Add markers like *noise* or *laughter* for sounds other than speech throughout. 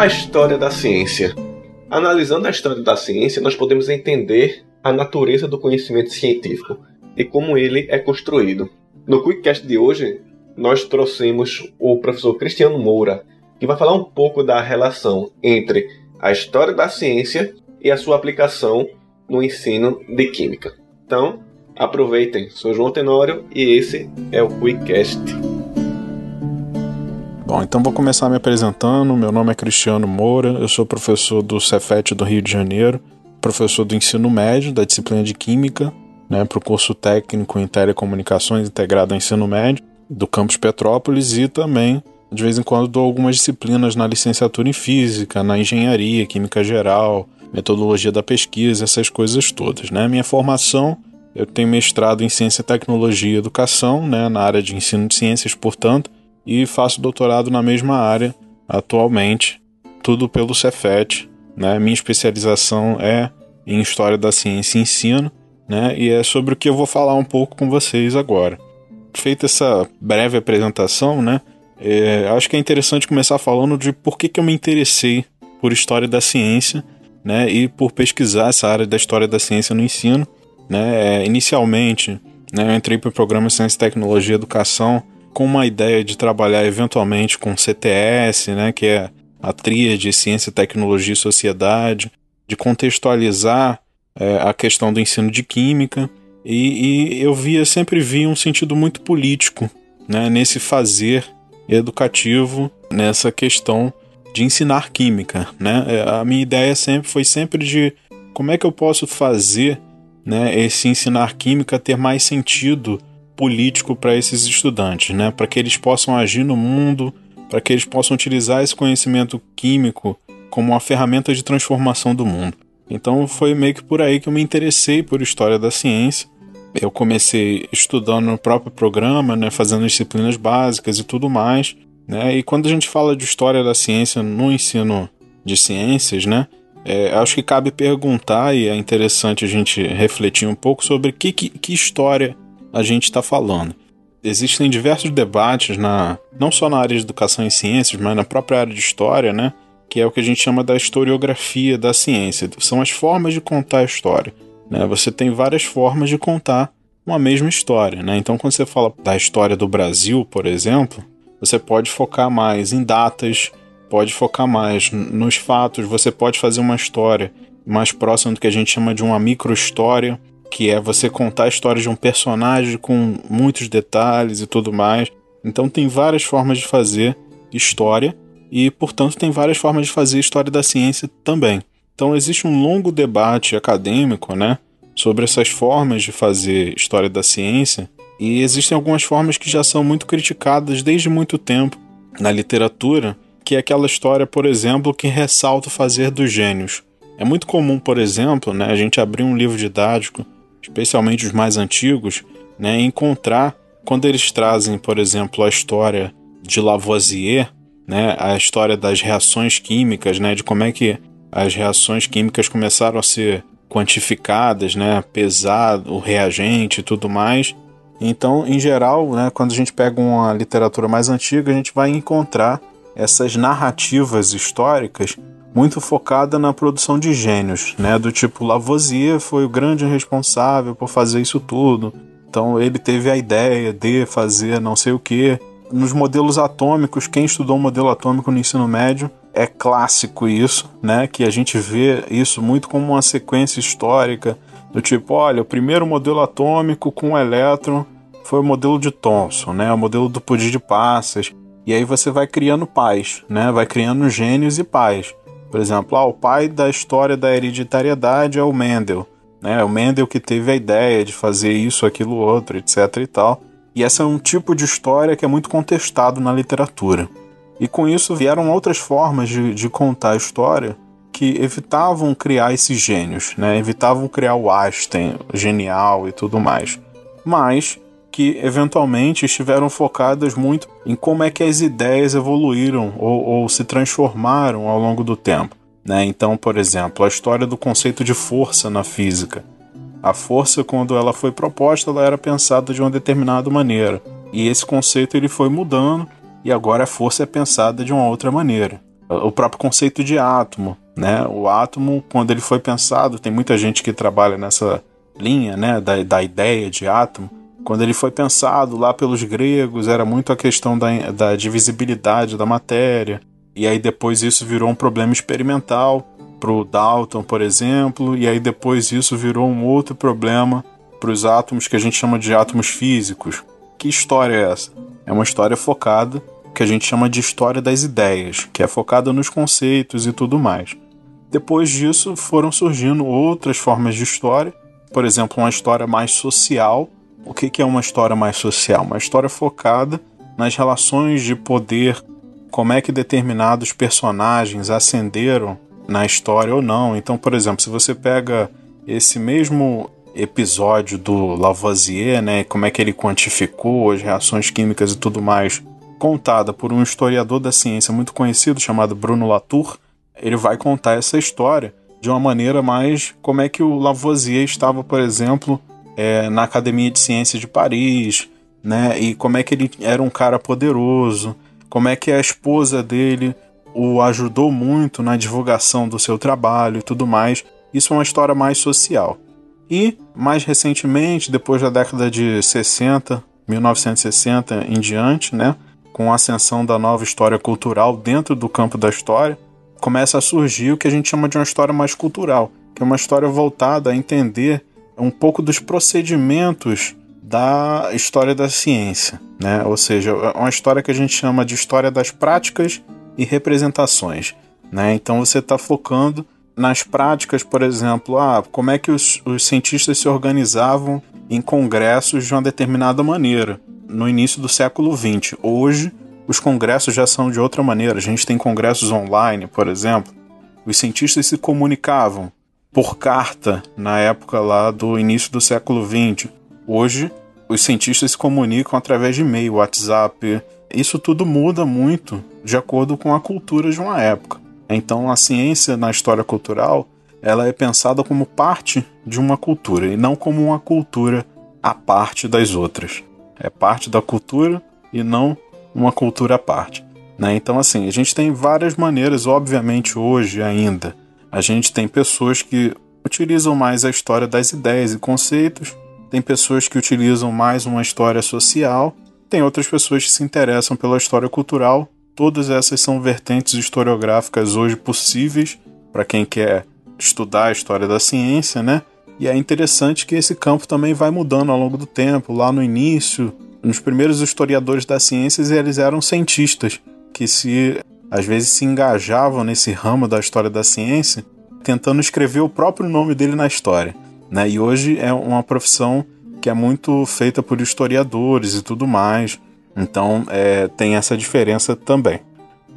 A história da ciência. Analisando a história da ciência, nós podemos entender a natureza do conhecimento científico e como ele é construído. No Quickcast de hoje, nós trouxemos o professor Cristiano Moura, que vai falar um pouco da relação entre a história da ciência e a sua aplicação no ensino de química. Então, aproveitem. Sou João Tenório e esse é o Quickcast. Bom, então vou começar me apresentando. Meu nome é Cristiano Moura, eu sou professor do Cefet do Rio de Janeiro, professor do ensino médio da disciplina de Química, né, para o curso técnico em Telecomunicações integrado ao ensino médio do campus Petrópolis e também, de vez em quando, dou algumas disciplinas na licenciatura em Física, na Engenharia, Química Geral, Metodologia da Pesquisa, essas coisas todas. Né? Minha formação, eu tenho mestrado em Ciência, Tecnologia e Educação, né, na área de ensino de ciências, portanto, e faço doutorado na mesma área atualmente, tudo pelo Cefet. Né? Minha especialização é em História da Ciência e Ensino, né? e é sobre o que eu vou falar um pouco com vocês agora. Feita essa breve apresentação, né? É, acho que é interessante começar falando de por que, que eu me interessei por História da Ciência né? e por pesquisar essa área da História da Ciência no ensino. Né? É, inicialmente, né, eu entrei para o programa Ciência, Tecnologia e Educação com uma ideia de trabalhar eventualmente com CTS, né, que é a tríade Ciência, Tecnologia e Sociedade, de contextualizar é, a questão do ensino de Química, e, e, eu via, sempre vi um sentido muito político né, nesse fazer educativo, nessa questão de ensinar Química. Né? É, a minha ideia sempre foi sempre de como é que eu posso fazer né, esse ensinar Química ter mais sentido político para esses estudantes, né? Para que eles possam agir no mundo, para que eles possam utilizar esse conhecimento químico como uma ferramenta de transformação do mundo. Então foi meio que por aí que eu me interessei por história da ciência. Eu comecei estudando no próprio programa, né, fazendo disciplinas básicas e tudo mais, né? E quando a gente fala de história da ciência no ensino de ciências, né, é, acho que cabe perguntar e é interessante a gente refletir um pouco sobre que, que, que história a gente está falando. Existem diversos debates, na, não só na área de educação e ciências, mas na própria área de história, né? Que é o que a gente chama da historiografia da ciência. São as formas de contar a história. Né? Você tem várias formas de contar uma mesma história. Né? Então, quando você fala da história do Brasil, por exemplo, você pode focar mais em datas, pode focar mais nos fatos, você pode fazer uma história mais próxima do que a gente chama de uma microhistória que é você contar a história de um personagem com muitos detalhes e tudo mais. Então tem várias formas de fazer história e, portanto, tem várias formas de fazer história da ciência também. Então existe um longo debate acadêmico, né, sobre essas formas de fazer história da ciência e existem algumas formas que já são muito criticadas desde muito tempo na literatura, que é aquela história, por exemplo, que ressalta o fazer dos gênios. É muito comum, por exemplo, né, a gente abrir um livro didático especialmente os mais antigos, né, encontrar quando eles trazem, por exemplo, a história de Lavoisier, né, a história das reações químicas, né, de como é que as reações químicas começaram a ser quantificadas, né, pesado, o reagente e tudo mais. Então, em geral, né, quando a gente pega uma literatura mais antiga, a gente vai encontrar essas narrativas históricas muito focada na produção de gênios, né? Do tipo Lavoisier foi o grande responsável por fazer isso tudo. Então ele teve a ideia de fazer não sei o que. Nos modelos atômicos, quem estudou o modelo atômico no ensino médio é clássico isso, né? Que a gente vê isso muito como uma sequência histórica do tipo, olha, o primeiro modelo atômico com elétron foi o modelo de Thomson, né? O modelo do pudim de passas. E aí você vai criando pais, né? Vai criando gênios e pais. Por exemplo, ah, o pai da história da hereditariedade é o Mendel. Né? É o Mendel que teve a ideia de fazer isso, aquilo, outro, etc. e tal. E esse é um tipo de história que é muito contestado na literatura. E com isso vieram outras formas de, de contar a história que evitavam criar esses gênios, né? evitavam criar o Einstein genial e tudo mais. Mas que eventualmente estiveram focadas muito em como é que as ideias evoluíram ou, ou se transformaram ao longo do tempo. Né? Então, por exemplo, a história do conceito de força na física. A força, quando ela foi proposta, ela era pensada de uma determinada maneira. E esse conceito ele foi mudando e agora a força é pensada de uma outra maneira. o próprio conceito de átomo, né? O átomo, quando ele foi pensado, tem muita gente que trabalha nessa linha, né, da, da ideia de átomo. Quando ele foi pensado lá pelos gregos, era muito a questão da, da divisibilidade da matéria, e aí depois isso virou um problema experimental para o Dalton, por exemplo, e aí depois isso virou um outro problema para os átomos que a gente chama de átomos físicos. Que história é essa? É uma história focada que a gente chama de história das ideias, que é focada nos conceitos e tudo mais. Depois disso foram surgindo outras formas de história, por exemplo, uma história mais social. O que é uma história mais social? Uma história focada nas relações de poder, como é que determinados personagens ascenderam na história ou não. Então, por exemplo, se você pega esse mesmo episódio do Lavoisier, né, como é que ele quantificou as reações químicas e tudo mais, contada por um historiador da ciência muito conhecido chamado Bruno Latour, ele vai contar essa história de uma maneira mais como é que o Lavoisier estava, por exemplo, é, na Academia de Ciências de Paris, né, e como é que ele era um cara poderoso, como é que a esposa dele o ajudou muito na divulgação do seu trabalho e tudo mais. Isso é uma história mais social. E, mais recentemente, depois da década de 60, 1960 em diante, né, com a ascensão da nova história cultural dentro do campo da história, começa a surgir o que a gente chama de uma história mais cultural, que é uma história voltada a entender um pouco dos procedimentos da história da ciência, né? Ou seja, é uma história que a gente chama de história das práticas e representações, né? Então você está focando nas práticas, por exemplo, ah, como é que os, os cientistas se organizavam em congressos de uma determinada maneira no início do século XX. Hoje, os congressos já são de outra maneira. A gente tem congressos online, por exemplo. Os cientistas se comunicavam por carta na época lá do início do século XX. Hoje, os cientistas se comunicam através de e-mail, WhatsApp. Isso tudo muda muito de acordo com a cultura de uma época. Então, a ciência na história cultural ela é pensada como parte de uma cultura e não como uma cultura à parte das outras. É parte da cultura e não uma cultura à parte. Né? Então, assim, a gente tem várias maneiras, obviamente, hoje ainda. A gente tem pessoas que utilizam mais a história das ideias e conceitos, tem pessoas que utilizam mais uma história social, tem outras pessoas que se interessam pela história cultural Todas essas são vertentes historiográficas hoje possíveis para quem quer estudar a história da ciência, né? E é interessante que esse campo também vai mudando ao longo do tempo. Lá no início, nos primeiros historiadores da ciência, eles eram cientistas que se às vezes se engajavam nesse ramo da história da ciência, tentando escrever o próprio nome dele na história, né? E hoje é uma profissão que é muito feita por historiadores e tudo mais. Então é, tem essa diferença também.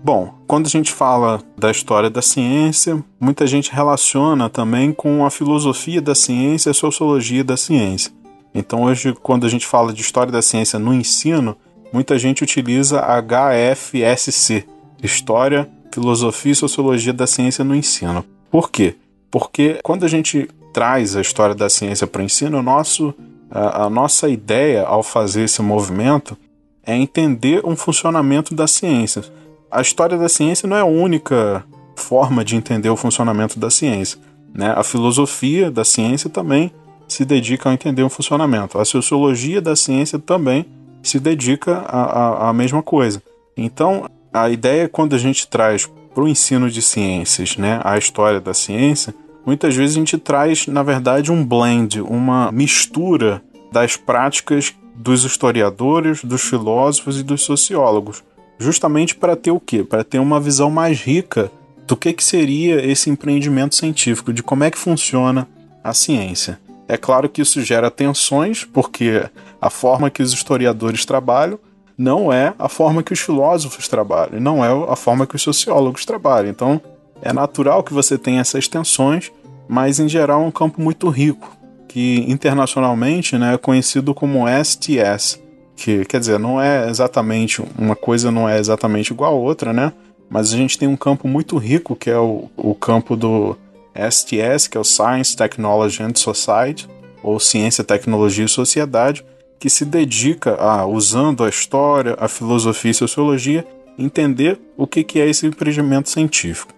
Bom, quando a gente fala da história da ciência, muita gente relaciona também com a filosofia da ciência e a sociologia da ciência. Então, hoje, quando a gente fala de história da ciência no ensino, muita gente utiliza HFSC História, Filosofia e Sociologia da Ciência no Ensino. Por quê? Porque quando a gente traz a história da ciência para o ensino, nosso, a, a nossa ideia ao fazer esse movimento é entender um funcionamento da ciência. A história da ciência não é a única forma de entender o funcionamento da ciência. Né? A filosofia da ciência também se dedica a entender o funcionamento. A sociologia da ciência também se dedica à mesma coisa. Então, a ideia quando a gente traz para o ensino de ciências né, a história da ciência, muitas vezes a gente traz, na verdade, um blend, uma mistura das práticas dos historiadores, dos filósofos e dos sociólogos, justamente para ter o quê? Para ter uma visão mais rica do que, que seria esse empreendimento científico, de como é que funciona a ciência. É claro que isso gera tensões, porque a forma que os historiadores trabalham não é a forma que os filósofos trabalham, não é a forma que os sociólogos trabalham. Então, é natural que você tenha essas tensões, mas em geral é um campo muito rico que internacionalmente né, é conhecido como STS, que quer dizer, não é exatamente uma coisa não é exatamente igual a outra, né? Mas a gente tem um campo muito rico que é o, o campo do STS, que é o Science, Technology and Society, ou Ciência, Tecnologia e Sociedade, que se dedica a, usando a história, a filosofia e sociologia, entender o que, é esse empreendimento científico.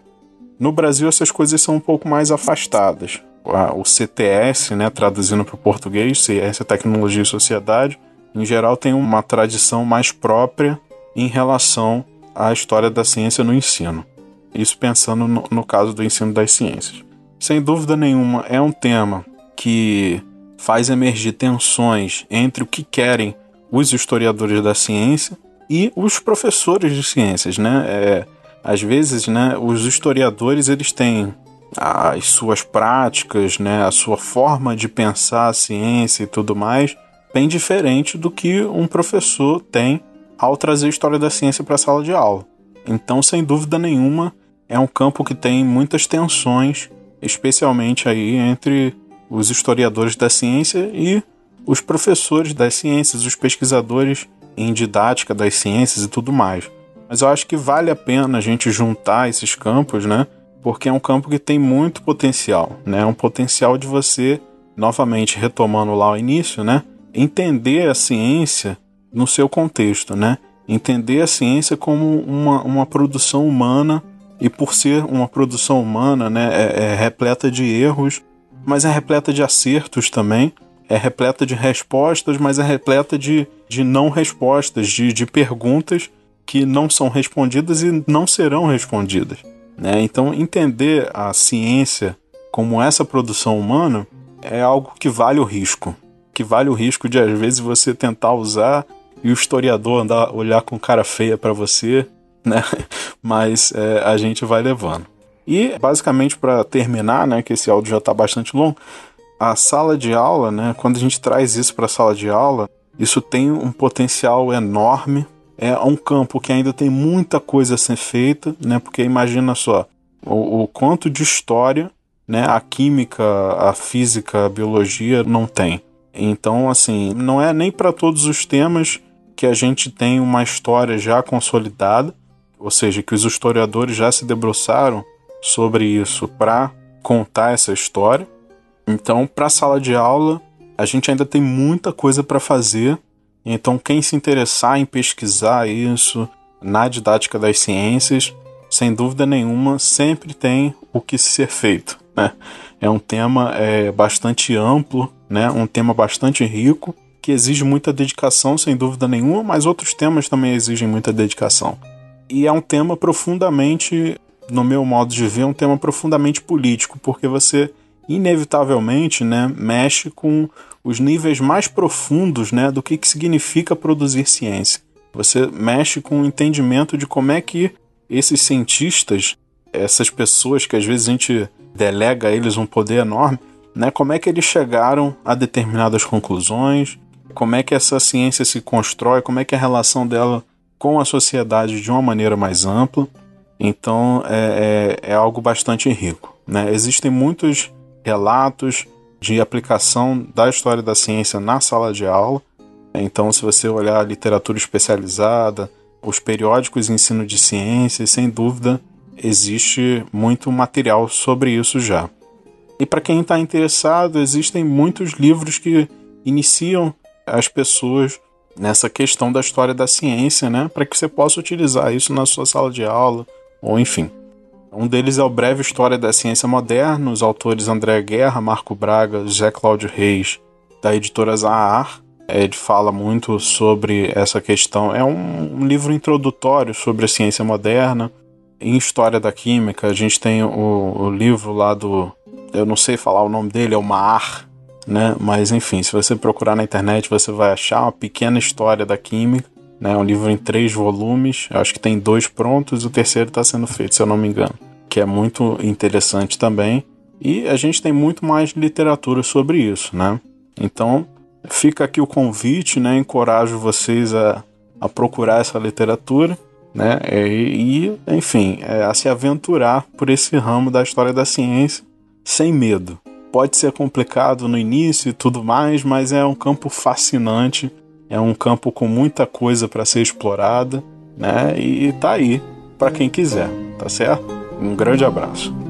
No Brasil, essas coisas são um pouco mais afastadas. O CTS, né, traduzindo para o português, Ciência, Tecnologia e Sociedade, em geral tem uma tradição mais própria em relação à história da ciência no ensino. Isso pensando no, no caso do ensino das ciências. Sem dúvida nenhuma, é um tema que faz emergir tensões entre o que querem os historiadores da ciência e os professores de ciências, né? É, às vezes, né, os historiadores eles têm as suas práticas, né, a sua forma de pensar a ciência e tudo mais, bem diferente do que um professor tem ao trazer a história da ciência para a sala de aula. Então, sem dúvida nenhuma, é um campo que tem muitas tensões, especialmente aí entre os historiadores da ciência e os professores das ciências, os pesquisadores em didática das ciências e tudo mais. Mas eu acho que vale a pena a gente juntar esses campos, né? Porque é um campo que tem muito potencial, né? Um potencial de você, novamente retomando lá o início, né? Entender a ciência no seu contexto, né? Entender a ciência como uma, uma produção humana e por ser uma produção humana, né? É, é repleta de erros, mas é repleta de acertos também é repleta de respostas, mas é repleta de, de não respostas, de, de perguntas que não são respondidas e não serão respondidas. Né? Então, entender a ciência como essa produção humana é algo que vale o risco. Que vale o risco de, às vezes, você tentar usar e o historiador andar olhar com cara feia para você, né? *laughs* Mas é, a gente vai levando. E, basicamente, para terminar, né, que esse áudio já está bastante longo, a sala de aula, né, quando a gente traz isso para a sala de aula, isso tem um potencial enorme. É um campo que ainda tem muita coisa a ser feita, né, porque imagina só o, o quanto de história né, a química, a física, a biologia não tem. Então, assim, não é nem para todos os temas que a gente tem uma história já consolidada, ou seja, que os historiadores já se debruçaram sobre isso para contar essa história. Então, para a sala de aula, a gente ainda tem muita coisa para fazer. Então, quem se interessar em pesquisar isso na didática das ciências, sem dúvida nenhuma, sempre tem o que ser feito. Né? É um tema é, bastante amplo, né? um tema bastante rico, que exige muita dedicação, sem dúvida nenhuma, mas outros temas também exigem muita dedicação. E é um tema profundamente, no meu modo de ver, um tema profundamente político, porque você inevitavelmente né, mexe com os níveis mais profundos né, do que, que significa produzir ciência. Você mexe com o entendimento de como é que esses cientistas, essas pessoas que às vezes a gente delega a eles um poder enorme, né, como é que eles chegaram a determinadas conclusões, como é que essa ciência se constrói, como é que é a relação dela com a sociedade de uma maneira mais ampla. Então é, é, é algo bastante rico. Né? Existem muitos relatos de aplicação da história da ciência na sala de aula. Então, se você olhar a literatura especializada, os periódicos de ensino de ciências, sem dúvida, existe muito material sobre isso já. E para quem está interessado, existem muitos livros que iniciam as pessoas nessa questão da história da ciência, né, para que você possa utilizar isso na sua sala de aula, ou enfim. Um deles é o Breve História da Ciência Moderna, os autores André Guerra, Marco Braga, José Cláudio Reis, da editora Zahar. Ele fala muito sobre essa questão. É um, um livro introdutório sobre a ciência moderna. Em História da Química, a gente tem o, o livro lá do. Eu não sei falar o nome dele, é o Mar, né? Mas enfim, se você procurar na internet, você vai achar uma pequena história da química. Né, um livro em três volumes, acho que tem dois prontos, o terceiro está sendo feito, se eu não me engano que é muito interessante também. E a gente tem muito mais literatura sobre isso, né? Então, fica aqui o convite, né? Encorajo vocês a, a procurar essa literatura, né? E, e enfim, é, a se aventurar por esse ramo da história da ciência sem medo. Pode ser complicado no início e tudo mais, mas é um campo fascinante, é um campo com muita coisa para ser explorada, né? E tá aí para quem quiser, tá certo? Um grande abraço.